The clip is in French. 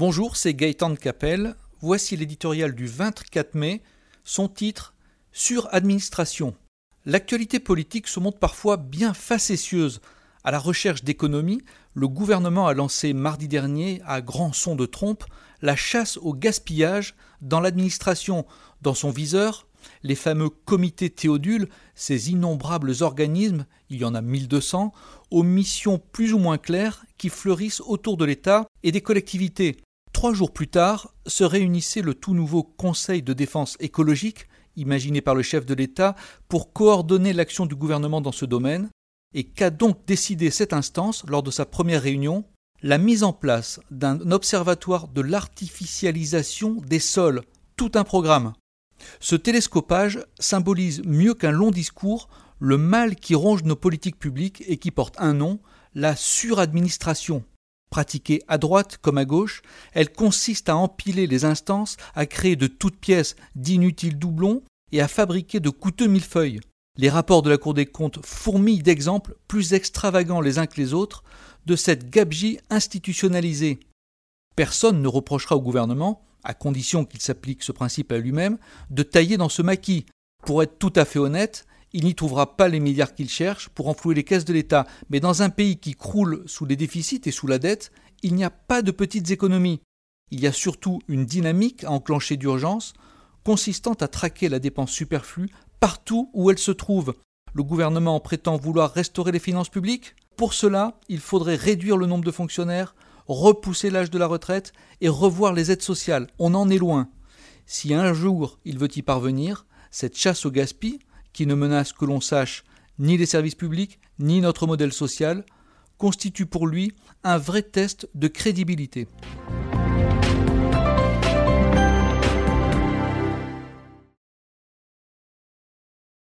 Bonjour, c'est Gaëtan de Capelle. Voici l'éditorial du 24 mai. Son titre Suradministration. L'actualité politique se montre parfois bien facétieuse. À la recherche d'économie, le gouvernement a lancé mardi dernier, à grand son de trompe, la chasse au gaspillage dans l'administration. Dans son viseur, les fameux comités théodules, ces innombrables organismes, il y en a 1200, aux missions plus ou moins claires qui fleurissent autour de l'État et des collectivités. Trois jours plus tard se réunissait le tout nouveau Conseil de défense écologique, imaginé par le chef de l'État, pour coordonner l'action du gouvernement dans ce domaine. Et qu'a donc décidé cette instance lors de sa première réunion La mise en place d'un observatoire de l'artificialisation des sols, tout un programme. Ce télescopage symbolise mieux qu'un long discours le mal qui ronge nos politiques publiques et qui porte un nom, la suradministration. Pratiquée à droite comme à gauche, elle consiste à empiler les instances, à créer de toutes pièces d'inutiles doublons et à fabriquer de coûteux millefeuilles. Les rapports de la Cour des comptes fourmillent d'exemples plus extravagants les uns que les autres de cette gabegie institutionnalisée. Personne ne reprochera au gouvernement, à condition qu'il s'applique ce principe à lui-même, de tailler dans ce maquis. Pour être tout à fait honnête, il n'y trouvera pas les milliards qu'il cherche pour enflouer les caisses de l'État. Mais dans un pays qui croule sous les déficits et sous la dette, il n'y a pas de petites économies. Il y a surtout une dynamique à enclencher d'urgence, consistant à traquer la dépense superflue partout où elle se trouve. Le gouvernement prétend vouloir restaurer les finances publiques. Pour cela, il faudrait réduire le nombre de fonctionnaires, repousser l'âge de la retraite et revoir les aides sociales. On en est loin. Si un jour il veut y parvenir, cette chasse au gaspillage, qui ne menace que l'on sache ni les services publics, ni notre modèle social, constitue pour lui un vrai test de crédibilité.